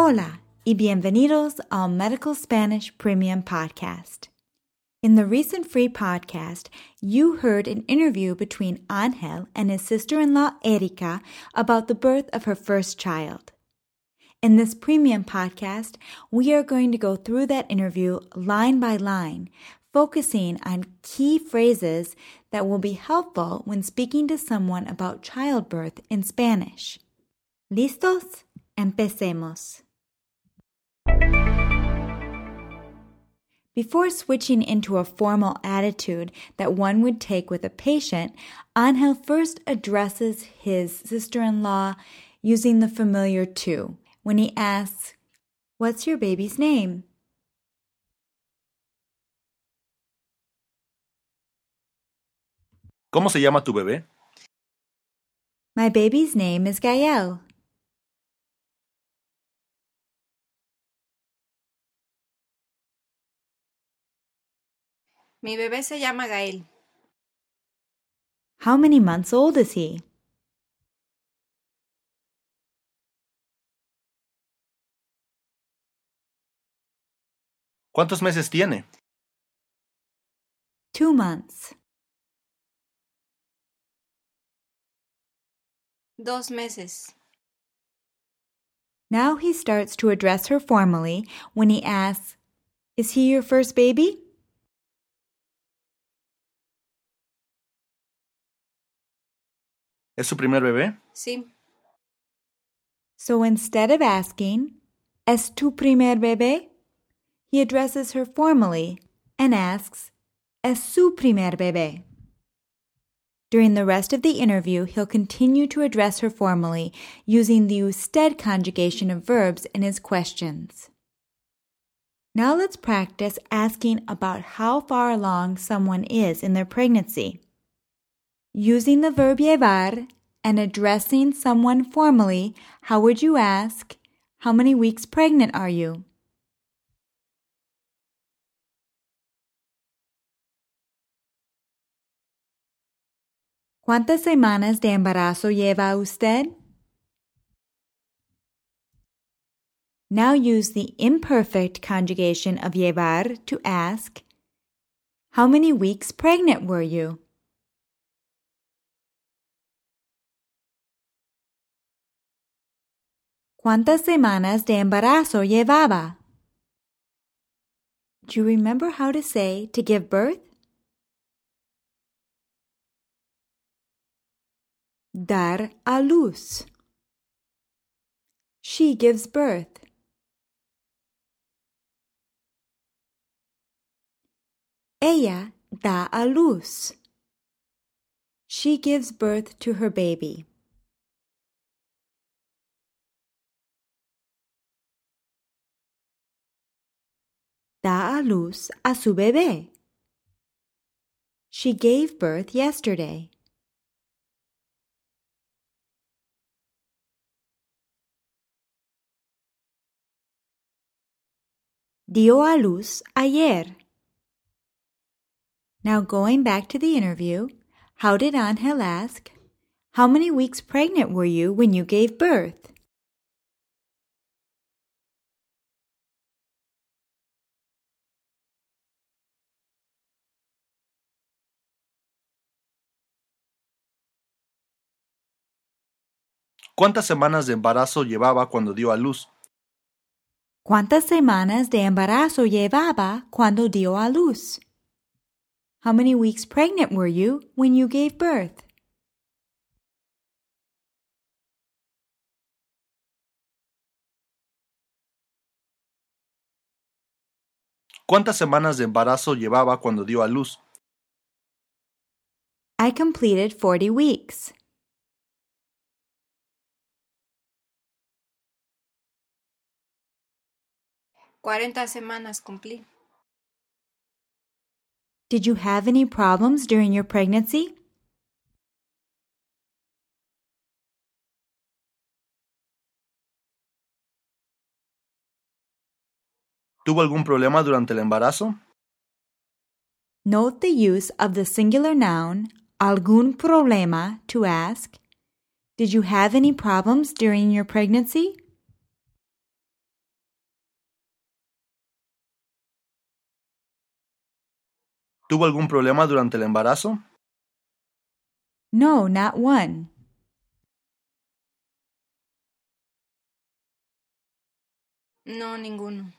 Hola y bienvenidos al Medical Spanish Premium Podcast. In the recent free podcast, you heard an interview between Angel and his sister in law Erika about the birth of her first child. In this premium podcast, we are going to go through that interview line by line, focusing on key phrases that will be helpful when speaking to someone about childbirth in Spanish. ¿Listos? Empecemos. Before switching into a formal attitude that one would take with a patient, Angel first addresses his sister in law using the familiar tú when he asks, What's your baby's name? ¿Cómo se llama tu bebé? My baby's name is Gael. Mi bebé se llama Gael. How many months old is he? ¿Cuántos meses tiene? Two months. Dos meses. Now he starts to address her formally when he asks, Is he your first baby? ¿Es su primer bebé? Sí. So instead of asking, ¿Es tu primer bebé? He addresses her formally and asks, ¿Es su primer bebé? During the rest of the interview, he'll continue to address her formally using the usted conjugation of verbs in his questions. Now let's practice asking about how far along someone is in their pregnancy. Using the verb llevar and addressing someone formally, how would you ask, How many weeks pregnant are you? ¿Cuántas semanas de embarazo lleva usted? Now use the imperfect conjugation of llevar to ask, How many weeks pregnant were you? ¿Cuántas semanas de embarazo llevaba? Do you remember how to say to give birth? Dar a luz. She gives birth. Ella da a luz. She gives birth to her baby. Da a luz a su bebé. She gave birth yesterday. Dio a luz ayer. Now going back to the interview, how did Angel ask? How many weeks pregnant were you when you gave birth? ¿Cuántas semanas de embarazo llevaba cuando dio a luz? ¿Cuántas semanas de embarazo llevaba cuando dio a luz? How many weeks pregnant were you when you gave birth? ¿Cuántas semanas de embarazo llevaba cuando dio a luz? I completed 40 weeks. Cuarenta semanas cumplí. Did you have any problems during your pregnancy? ¿Tuvo algún problema durante el embarazo? Note the use of the singular noun algún problema to ask, Did you have any problems during your pregnancy? ¿Tuvo algún problema durante el embarazo? No, not one. No, ninguno.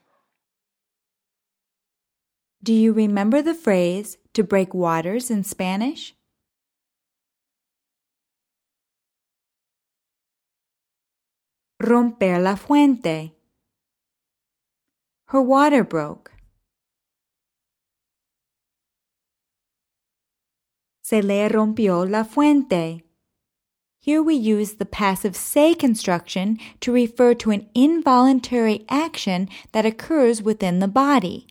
Do you remember the phrase to break waters in Spanish? Romper la fuente. Her water broke. Se le rompió la fuente. Here we use the passive se construction to refer to an involuntary action that occurs within the body.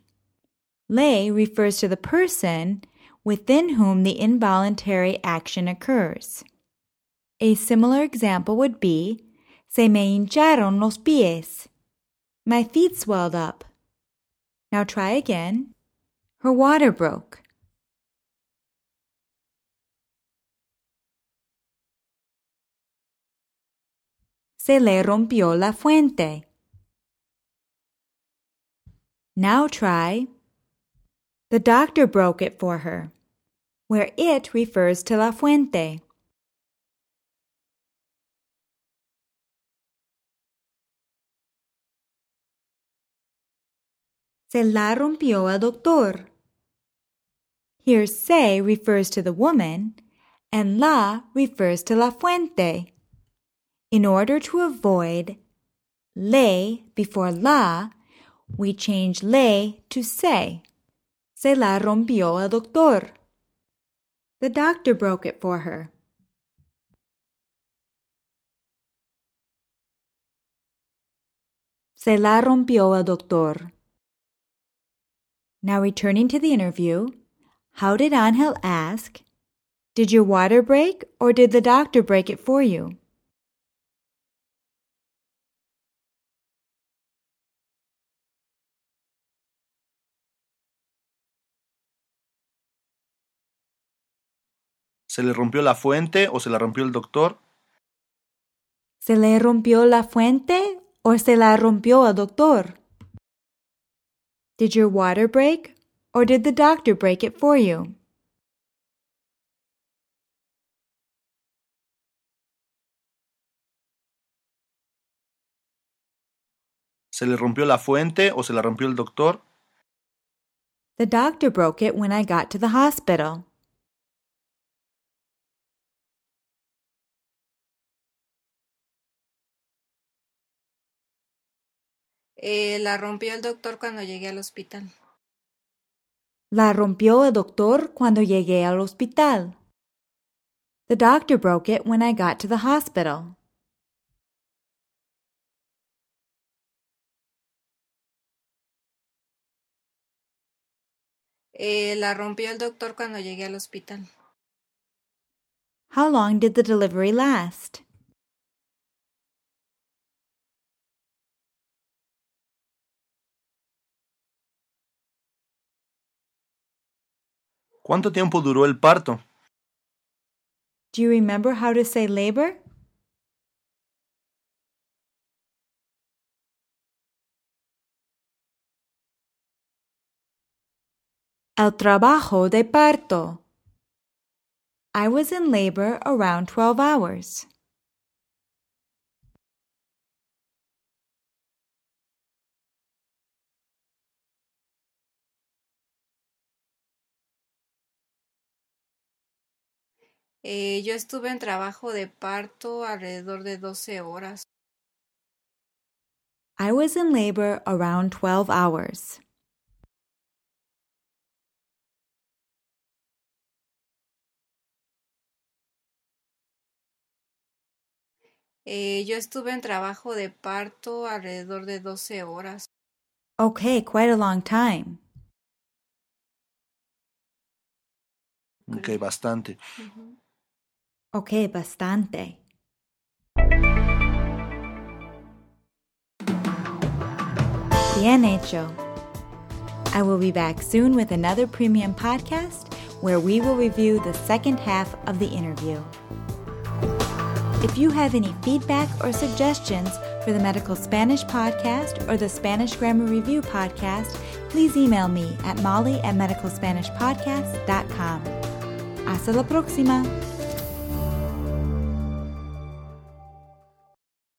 Le refers to the person within whom the involuntary action occurs. A similar example would be Se me hincharon los pies. My feet swelled up. Now try again. Her water broke. Se le rompió la fuente. Now try. The doctor broke it for her, where it refers to la fuente. Se la rompió el doctor. Here se refers to the woman and la refers to la fuente. In order to avoid le before la, we change le to se. Se la rompió el doctor. The doctor broke it for her. Se la rompió el doctor. Now returning to the interview, how did Angel ask, Did your water break or did the doctor break it for you? ¿Se le rompió la fuente o se la rompió el doctor? ¿Se le rompió la fuente o se la rompió el doctor? Did your water break or did the doctor break it for you? ¿Se le rompió la fuente o se la rompió el doctor? The doctor broke it when I got to the hospital. Eh, la rompió el doctor cuando llegué al hospital. La rompió el doctor cuando llegué al hospital. The doctor broke it when I got to the hospital. Eh, la rompió el doctor cuando llegué al hospital. How long did the delivery last? ¿Cuánto tiempo duró el parto? Do you remember how to say labor? El trabajo de parto. I was in labor around 12 hours. Eh, yo estuve en trabajo de parto alrededor de 12 horas. I was in labor around 12 hours. Eh, yo estuve en trabajo de parto alrededor de 12 horas. Okay, quite a long time. Ok, bastante. Okay, bastante. Bien hecho. I will be back soon with another premium podcast where we will review the second half of the interview. If you have any feedback or suggestions for the Medical Spanish Podcast or the Spanish Grammar Review Podcast, please email me at molly at medicalspanishpodcast.com. Hasta la próxima!